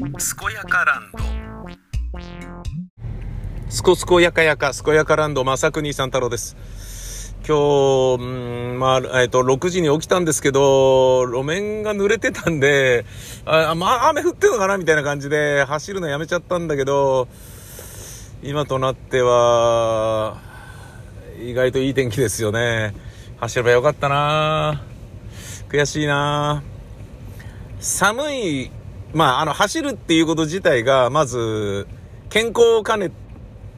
健やかランドすこすこやかやか、すこやかランド、まさくにさん太郎です。今日、うん、まあ、えっ、と、6時に起きたんですけど、路面が濡れてたんで、あ、まあ、雨降ってんのかなみたいな感じで、走るのやめちゃったんだけど、今となっては、意外といい天気ですよね。走ればよかったな悔しいな寒い、まあ、あの、走るっていうこと自体が、まず、健康を兼ね、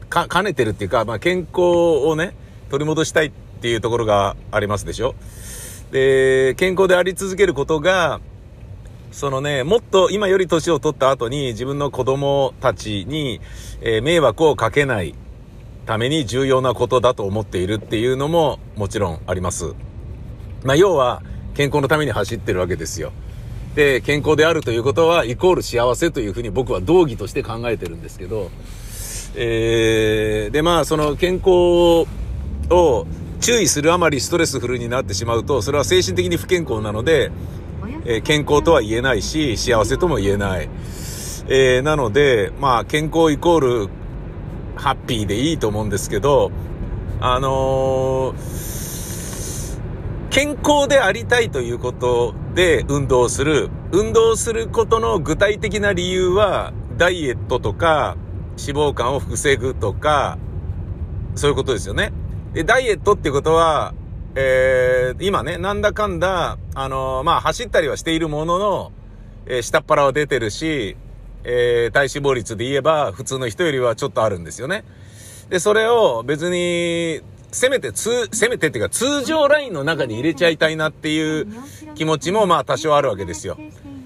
か、兼ねてるっていうか、まあ、健康をね、取り戻したいっていうところがありますでしょで、健康であり続けることが、そのね、もっと今より年を取った後に自分の子供たちに、えー、迷惑をかけないために重要なことだと思っているっていうのももちろんあります。まあ、要は健康のために走ってるわけですよ。で、健康であるということはイコール幸せというふうに僕は道義として考えてるんですけど、えー、で、まあ、その健康を注意するあまりストレスフルになってしまうと、それは精神的に不健康なので、えー、健康とは言えないし、幸せとも言えない。えー、なので、まあ、健康イコールハッピーでいいと思うんですけど、あのー、健康でありたいということで運動する。運動することの具体的な理由は、ダイエットとか、脂肪肝を防ぐとか、そういうことですよね。で、ダイエットっていうことは、えー、今ね、なんだかんだ、あのー、まあ、走ったりはしているものの、えー、下っ腹は出てるし、えー、体脂肪率で言えば普通の人よりはちょっとあるんですよね。で、それを別に、せめて通、せめてっていうか通常ラインの中に入れちゃいたいなっていう気持ちもまあ多少あるわけですよ。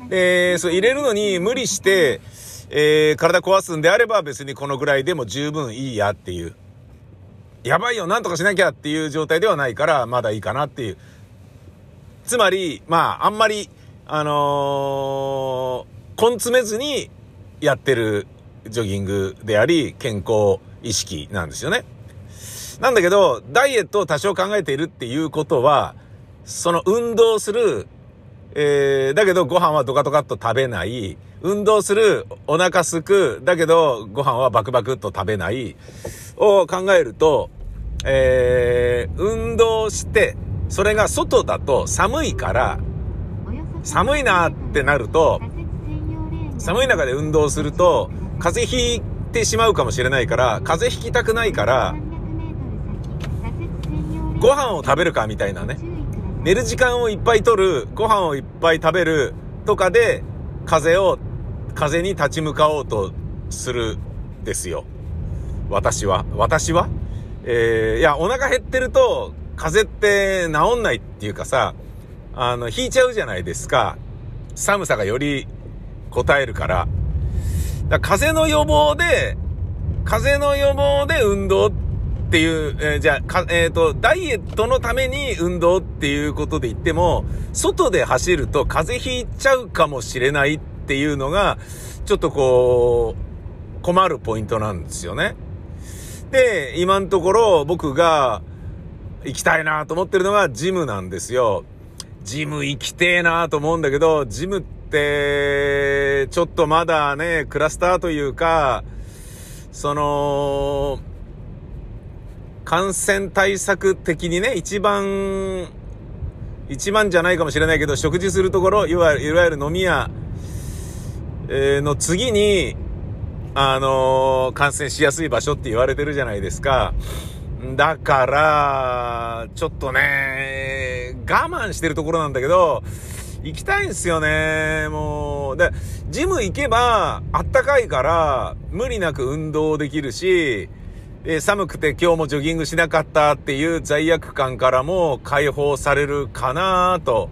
で、そう入れるのに無理して、えー、体壊すんであれば別にこのぐらいでも十分いいやっていう。やばいよ、なんとかしなきゃっていう状態ではないから、まだいいかなっていう。つまり、まあ、あんまり、あのー、根詰めずにやってるジョギングであり、健康意識なんですよね。なんだけど、ダイエットを多少考えているっていうことは、その運動する、えー、だけどご飯はドカドカっと食べない、運動する、お腹すく、だけどご飯はバクバクっと食べない、を考えると、えー、運動して、それが外だと寒いから、寒いなってなると、寒い中で運動すると、風邪ひいてしまうかもしれないから、風邪ひきたくないから、ご飯を食べるかみたいなね。寝る時間をいっぱい取る、ご飯をいっぱい食べるとかで、風を、風に立ち向かおうとするですよ。私は。私は？えー、いや、お腹減ってると、風邪って治んないっていうかさ、あの、引いちゃうじゃないですか。寒さがより答えるから。だから風の予防で、風の予防で運動ってっていう、えー、じゃあ、えっ、ー、と、ダイエットのために運動っていうことで言っても、外で走ると風邪ひいちゃうかもしれないっていうのが、ちょっとこう、困るポイントなんですよね。で、今のところ僕が行きたいなと思ってるのがジムなんですよ。ジム行きてえなと思うんだけど、ジムって、ちょっとまだね、クラスターというか、その、感染対策的にね、一番、一番じゃないかもしれないけど、食事するところ、いわゆる、飲み屋、え、の次に、あのー、感染しやすい場所って言われてるじゃないですか。だから、ちょっとね、我慢してるところなんだけど、行きたいんすよね。もう。で、ジム行けば、あったかいから、無理なく運動できるし、え寒くて今日もジョギングしなかったっていう罪悪感からも解放されるかなと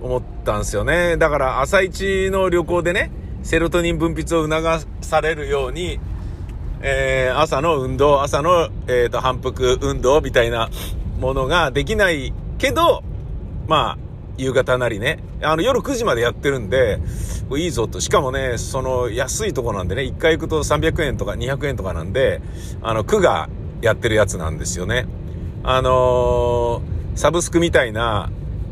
思ったんですよね。だから朝一の旅行でね、セロトニン分泌を促されるように、えー、朝の運動、朝の、えっ、ー、と、反復運動みたいなものができないけど、まあ、夕方なりね。あの、夜9時までやってるんで、いいぞと。しかもね、その、安いとこなんでね、1回行くと300円とか200円とかなんで、あの、区がやってるやつなんですよね。あのー、サブスクみたいな、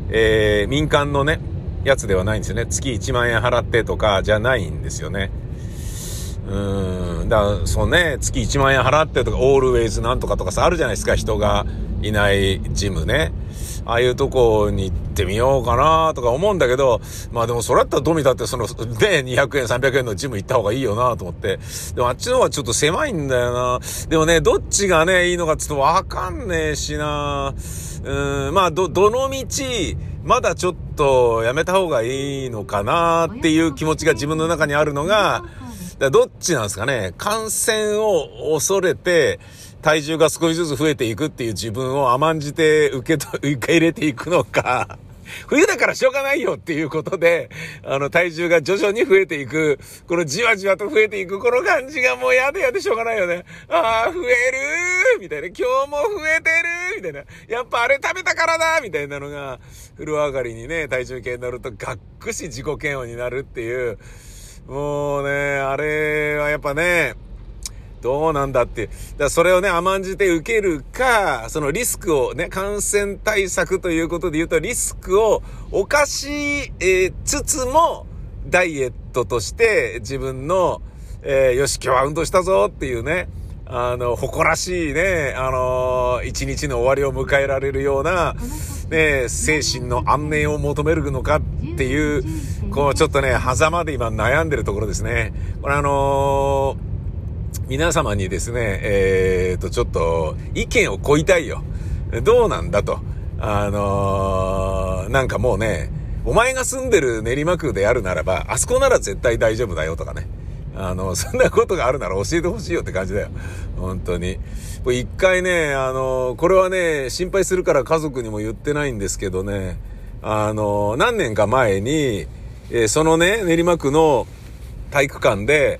えー、民間のね、やつではないんですよね。月1万円払ってとかじゃないんですよね。うん。だから、そうね、月1万円払ってとか、オールウェイズなんとかとかさ、あるじゃないですか、人がいないジムね。ああいうとこに行ってみようかなとか思うんだけど、まあでもそれだったらどう見たってその、ね、200円、300円のジム行った方がいいよなと思って。でもあっちの方がちょっと狭いんだよな。でもね、どっちがね、いいのかちょっとわかんねえしな。うん、まあ、ど、どの道、まだちょっとやめた方がいいのかなっていう気持ちが自分の中にあるのが、どっちなんですかね？感染を恐れて、体重が少しずつ増えていくっていう自分を甘んじて受けと、受け入れていくのか、冬だからしょうがないよっていうことで、あの、体重が徐々に増えていく、このじわじわと増えていく、この感じがもうやでやでしょうがないよね。ああ、増えるみたいな。今日も増えてるみたいな。やっぱあれ食べたからだみたいなのが、風呂上がりにね、体重計に乗ると、がっくし自己嫌悪になるっていう、もうね、あれはやっぱね、どうなんだって。だからそれをね、甘んじて受けるか、そのリスクをね、感染対策ということで言うと、リスクを犯し、え、つつも、ダイエットとして自分の、えー、よし、今日は運動したぞっていうね、あの、誇らしいね、あのー、一日の終わりを迎えられるような、ね、精神の安寧を求めるのかっていう、こう、ちょっとね、狭間で今悩んでるところですね。これあのー皆様にですね、えー、と、ちょっと、意見を乞いたいよ。どうなんだと。あのー、なんかもうね、お前が住んでる練馬区であるならば、あそこなら絶対大丈夫だよとかね。あの、そんなことがあるなら教えてほしいよって感じだよ。本当に。一回ね、あの、これはね、心配するから家族にも言ってないんですけどね、あの、何年か前に、えー、そのね、練馬区の体育館で、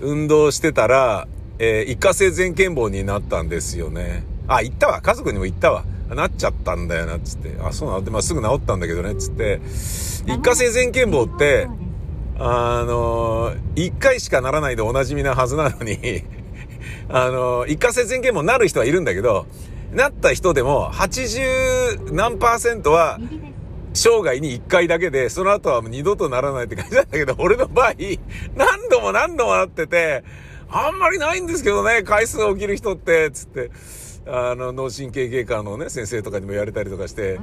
運動してたら、えー、一過性全健忘になったんですよね。あ、行ったわ。家族にも行ったわ。なっちゃったんだよな、つって。あ、そうなの？で、まあ、すぐ治ったんだけどね、つって。一過性全健忘って、あの、一回しかならないでおなじみなはずなのに あの、一過性全健忘なる人はいるんだけど、なった人でも80何パーセントは生涯に1回だけで、その後は二度とならないって感じなんだけど、俺の場合、何度も何度もなってて、あんまりないんですけどね、回数起きる人って、つって。あの、脳神経外科のね、先生とかにも言われたりとかして、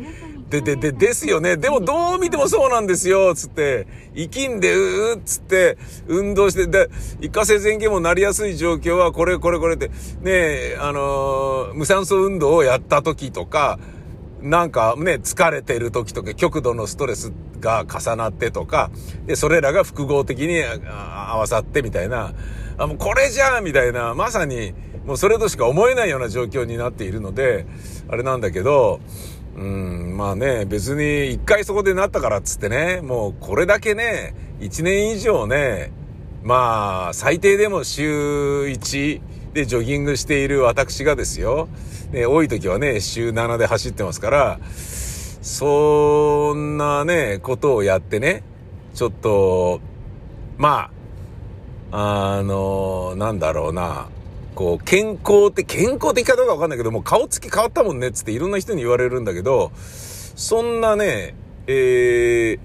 で、で、で、ですよね。でもどう見てもそうなんですよ、つって、生きんで、うーっつって、運動して、で、一過性前傾もなりやすい状況は、これ、これ、これって、ねあのー、無酸素運動をやった時とか、なんかね、疲れてる時とか、極度のストレスが重なってとか、で、それらが複合的に合わさってみたいな、あ、もうこれじゃんみたいな、まさに、もうそれとしか思えないような状況になっているので、あれなんだけど、うん、まあね、別に一回そこでなったからっつってね、もうこれだけね、一年以上ね、まあ、最低でも週1でジョギングしている私がですよ、ね、多い時はね、週7で走ってますから、そんなね、ことをやってね、ちょっと、まあ、あの、なんだろうな、こう、健康って、健康的かどうかわかんないけど、もう顔つき変わったもんねっ、つっていろんな人に言われるんだけど、そんなね、えー、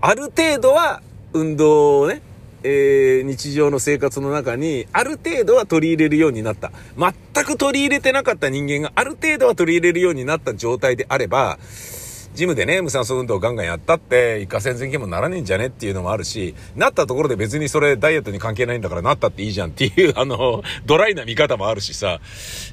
ある程度は運動をね、えー、日常の生活の中に、ある程度は取り入れるようになった。全く取り入れてなかった人間がある程度は取り入れるようになった状態であれば、ジムでね、無酸素運動をガンガンやったって、一過性全もならねえんじゃねっていうのもあるし、なったところで別にそれダイエットに関係ないんだからなったっていいじゃんっていう、あの、ドライな見方もあるしさ、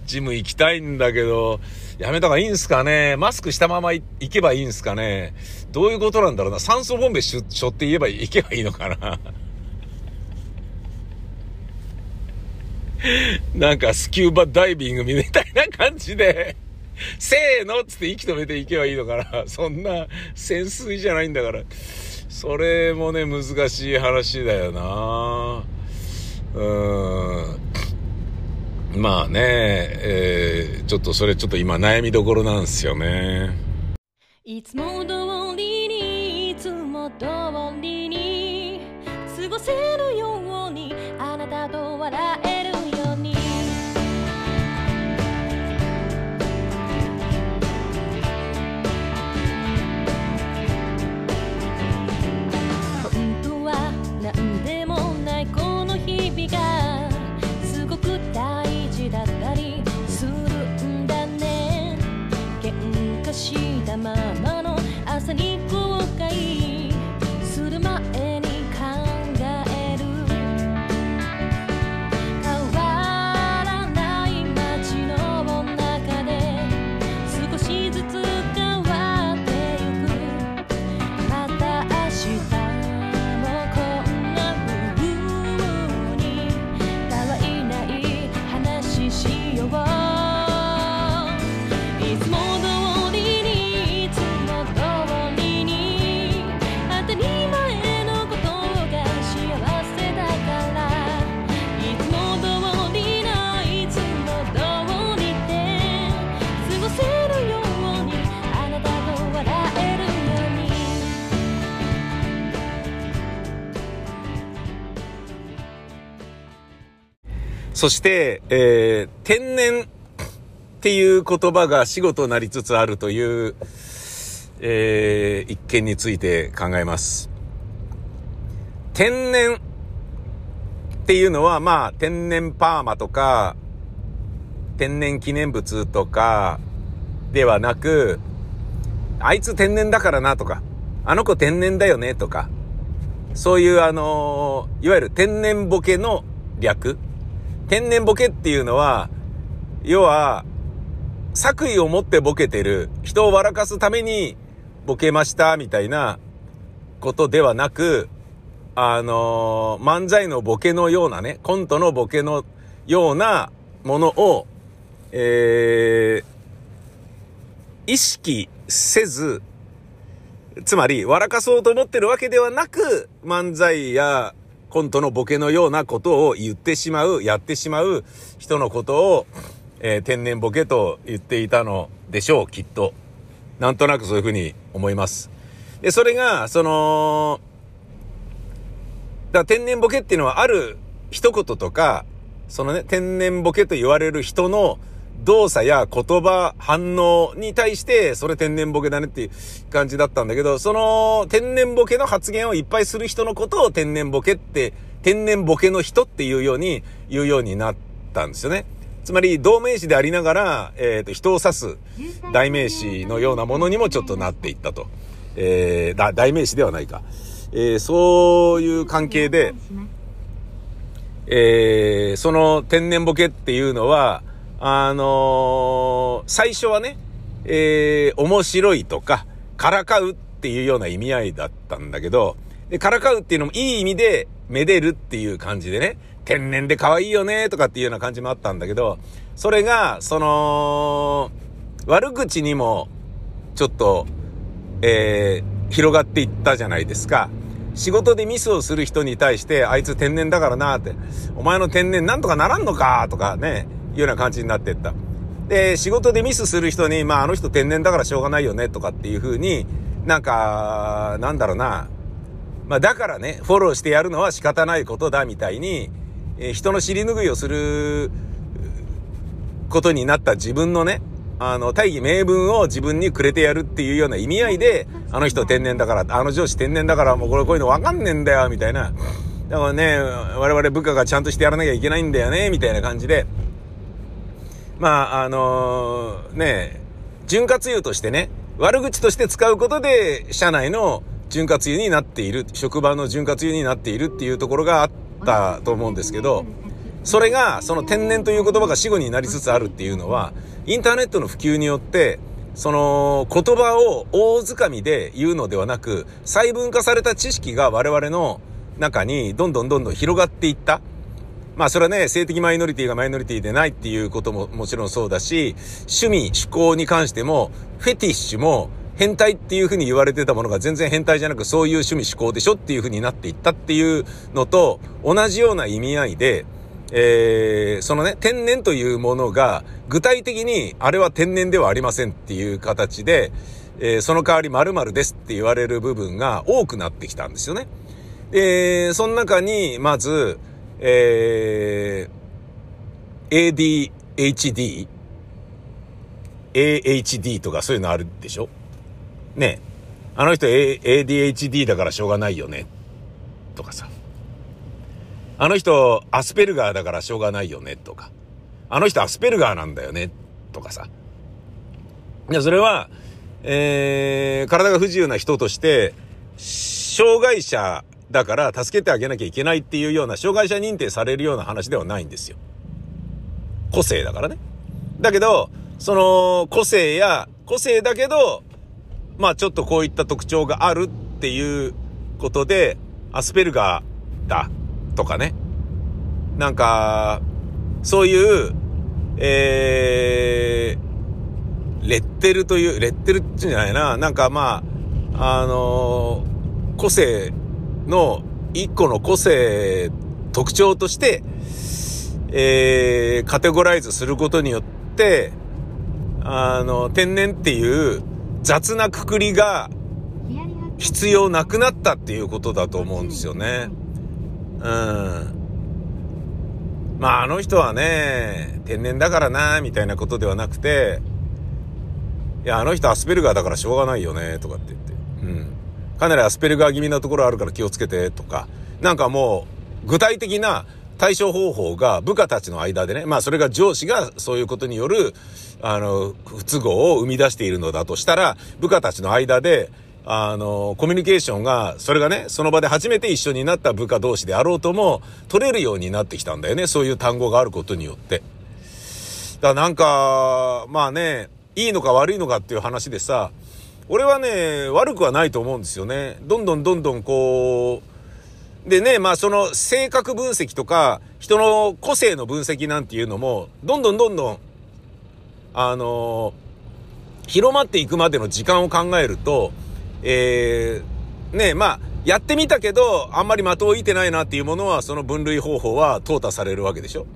ジム行きたいんだけど、やめた方がいいんすかね？マスクしたまま行けばいいんすかね？どういうことなんだろうな？酸素ボンベしょって言えば行けばいいのかな？なんかスキューバダイビングみたいな感じで、せーのっつって息止めていけばいいのかな。そんな潜水じゃないんだから。それもね、難しい話だよなうん。まあね、えー、ちょっとそれちょっと今悩みどころなんですよね。いつも通りに、いつも通りに、過ごせるように、あなたと笑えそして、えー、天然っていう言葉が死語となりつつあるという、えー、一件について考えます。天然っていうのは、まあ、天然パーマとか、天然記念物とかではなく、あいつ天然だからなとか、あの子天然だよねとか、そういうあのーいわゆる天然ボケの略天然ボケっていうのは、要は、作為を持ってボケてる、人を笑かすためにボケました、みたいなことではなく、あのー漫才のボケのようなね、コントのボケのようなものを、えー、意識せず、つまり、笑かそうと思ってるわけではなく、漫才やコントのボケのようなことを言ってしまう、やってしまう人のことを、えー天然ボケと言っていたのでしょう、きっと。なんとなくそういうふうに思います。で、それが、その、だ天然ボケっていうのはある一言とか、そのね、天然ボケと言われる人の動作や言葉、反応に対して、それ天然ボケだねっていう感じだったんだけど、その天然ボケの発言をいっぱいする人のことを天然ボケって、天然ボケの人っていうように言うようになったんですよね。つまり、同名詞でありながら、えっ、と、人を指す代名詞のようなものにもちょっとなっていったと。えー、だ、代名詞ではないか。えーそういう関係で、えーその天然ボケっていうのは、あのー最初はね、えー面白いとか、からかうっていうような意味合いだったんだけど、で、からかうっていうのもいい意味で、めでるっていう感じでね、天然で可愛いよねとかっていうような感じもあったんだけど、それが、その、悪口にも、ちょっと、えー広がっていったじゃないですか。仕事でミスをする人に対して、あいつ天然だからなって、お前の天然なんとかならんのかとかね、いうような感じになっていった。で、仕事でミスする人に、まああの人天然だからしょうがないよねとかっていう風に、なんか、なんだろうな、まあだからね、フォローしてやるのは仕方ないことだみたいに、えー人の尻拭いをすることになった自分のね、あの、大義名分を自分にくれてやるっていうような意味合いで、あの人天然だから、あの上司天然だから、もうこれこういうのわかんねえんだよ、みたいな。だからね、我々部下がちゃんとしてやらなきゃいけないんだよね、みたいな感じで。まあ、あのね、潤滑油としてね、悪口として使うことで、社内の潤滑油になっている、職場の潤滑油になっているっていうところがあったと思うんですけど、それが、その天然という言葉が死語になりつつあるっていうのは、インターネットの普及によって、その言葉を大掴みで言うのではなく、細分化された知識が我々の中にどんどんどんどん広がっていった。まあそれはね、性的マイノリティがマイノリティでないっていうことももちろんそうだし、趣味、趣向に関しても、フェティッシュも変態っていうふうに言われてたものが全然変態じゃなくそういう趣味、趣向でしょっていうふうになっていったっていうのと同じような意味合いで、えー、そのね、天然というものが具体的にあれは天然ではありませんっていう形で、えーその代わり〇〇ですって言われる部分が多くなってきたんですよね。で、その中に、まず、えー、ADHD、AHD とかそういうのあるでしょ？ねあの人、A、ADHD だからしょうがないよね。とかさ。あの人アスペルガーだからしょうがないよねとか、あの人アスペルガーなんだよねとかさ。いや、それは、えー、体が不自由な人として、障害者だから助けてあげなきゃいけないっていうような、障害者認定されるような話ではないんですよ。個性だからね。だけど、その個性や、個性だけど、まあちょっとこういった特徴があるっていうことで、アスペルガーだとかね。なんか、そういう、えー、レッテルという、レッテルっていうんじゃないな。なんかまあ、あのー個性の、一個の個性、特徴として、えー、カテゴライズすることによって、あの、天然っていう雑なくくりが必要なくなったっていうことだと思うんですよね。うん。まあ、あの人はね、天然だからな、みたいなことではなくて、いや、あの人アスペルガーだからしょうがないよね、とかって言って。うん。かなりアスペルガー気味なところあるから気をつけて、とか。なんかもう、具体的な対処方法が部下たちの間でね、まあそれが上司がそういうことによる、あの、不都合を生み出しているのだとしたら、部下たちの間で、あの、コミュニケーションが、それがね、その場で初めて一緒になった部下同士であろうとも、取れるようになってきたんだよね。そういう単語があることによって。だからなんか、まあね、いいのか悪いのかっていう話でさ、俺はね、悪くはないと思うんですよね。どんどんどんどんこう、でね、まあその性格分析とか、人の個性の分析なんていうのも、どんどんどんどん、あの広まっていくまでの時間を考えると、えー、ね、まあ、やってみたけど、あんまり的を射てないなっていうものは、その分類方法は淘汰されるわけでしょ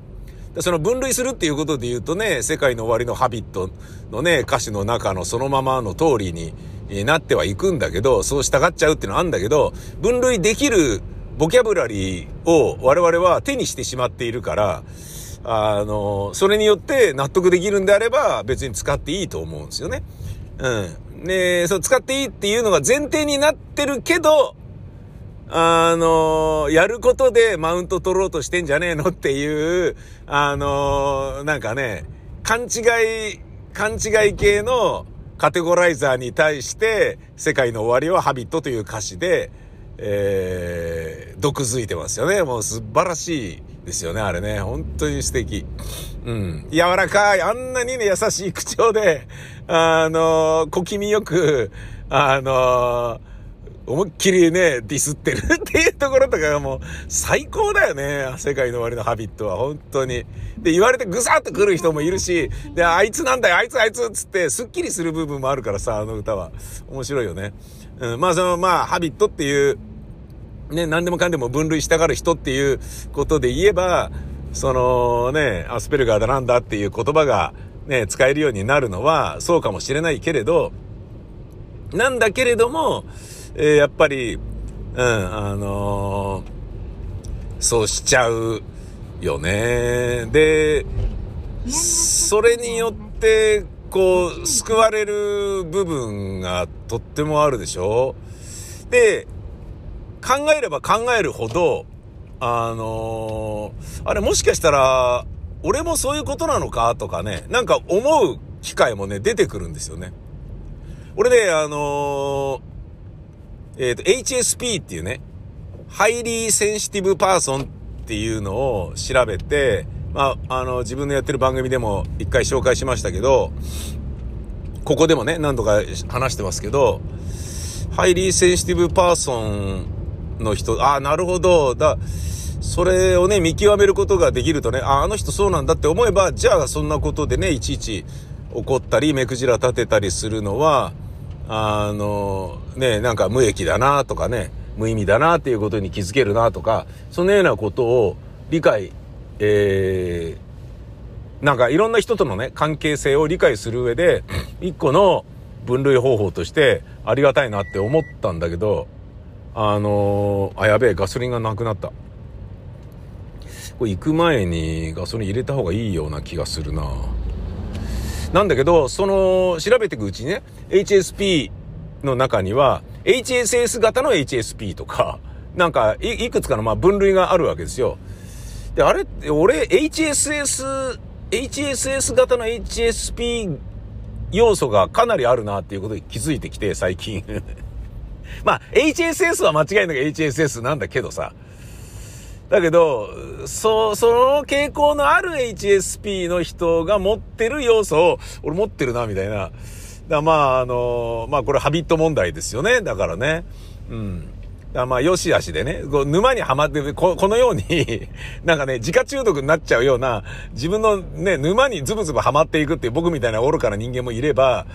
その分類するっていうことで言うとね、世界の終わりのハビットのね、歌詞の中のそのままの通りになってはいくんだけど、そう従っちゃうっていうのはあるんだけど、分類できるボキャブラリーを我々は手にしてしまっているから、あの、それによって納得できるんであれば別に使っていいと思うんですよね。うん。で、そう使っていいっていうのが前提になってるけど、あのやることでマウント取ろうとしてんじゃねえのっていう、あのなんかね、勘違い、勘違い系のカテゴライザーに対して、世界の終わりはハビットという歌詞で、えー、毒づいてますよね。もう素晴らしいですよね、あれね。本当に素敵。うん。柔らかい、あんなにね、優しい口調で、あの小気味よく、あの思いっきりね、ディスってるっていうところとかがもう最高だよね。世界の終わりのハビットは本当に。で、言われてぐさっと来る人もいるし、で、あいつなんだよ、あいつあいつっつって、スッキリする部分もあるからさ、あの歌は。面白いよね。うん、まあその、まあ、ハビットっていう、ね、何でもかんでも分類したがる人っていうことで言えば、そのね、アスペルガーだなんだっていう言葉がね、使えるようになるのはそうかもしれないけれど、なんだけれども、えやっぱり、うん、あのーそうしちゃうよね。で、それによって、こう、救われる部分がとってもあるでしょで、考えれば考えるほど、あのーあれもしかしたら、俺もそういうことなのかとかね、なんか思う機会もね、出てくるんですよね。俺ね、あのーえっ、と、HSP っていうね、 Highly Sensitive Person っていうのを調べて、まあ、あの、自分のやってる番組でも一回紹介しましたけど、ここでもね、何度か話してますけど、 Highly Sensitive Person の人、ああ、なるほど、だ、それをね、見極めることができるとね、ああ、あの人そうなんだって思えば、じゃあそんなことでね、いちいち怒ったり、目くじら立てたりするのは、あの、ね、なんか無益だなとかね、無意味だなっていうことに気づけるなとか、そのようなことを理解、えー、なんかいろんな人とのね、関係性を理解する上で、一個の分類方法としてありがたいなって思ったんだけど、あのあ、やべえ、ガソリンがなくなった。これ行く前にガソリン入れた方がいいような気がするな。なんだけど、その、調べていくうちにね、HSP の中には、HSS 型の HSP とか、なんかい、いくつかのまあ分類があるわけですよ。で、あれって、俺、HSS、HSS 型の HSP 要素がかなりあるなっていうことに気づいてきて、最近。まあ、HSS は間違いなく HSS なんだけどさ。だけど、そ、その傾向のある HSP の人が持ってる要素を、俺持ってるな、みたいな。だまあ、あの、まあこれハビット問題ですよね。だからね。うん。だまあ、よしあしでね、こう沼にはまって、ここのように、なんかね、自家中毒になっちゃうような、自分のね、沼にズブズブはまっていくっていう僕みたいな愚かな人間もいれば、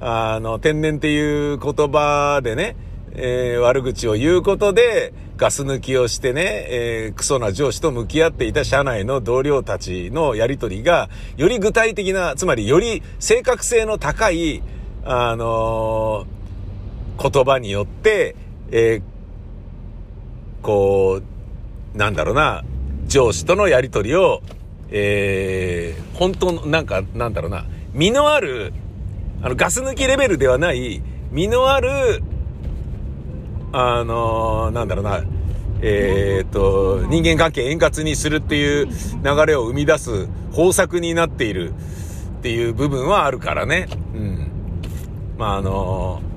あの、天然っていう言葉でね、えー悪口を言うことで、ガス抜きをしてね、えークソな上司と向き合っていた社内の同僚たちのやりとりが、より具体的な、つまりより正確性の高い、あのー言葉によって、えーこう、なんだろうな、上司とのやりとりを、えー本当の、なんか、なんだろうな、身のある、あの、ガス抜きレベルではない、身のある、あのーなんだろうな、えーっと、人間関係円滑にするっていう流れを生み出す方策になっているっていう部分はあるからね。うん。まあ、あのー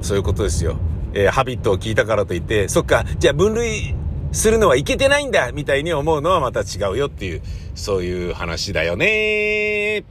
そういうことですよ。えーハビットを聞いたからといって、そっか、じゃあ分類するのはいけてないんだみたいに思うのはまた違うよっていう、そういう話だよね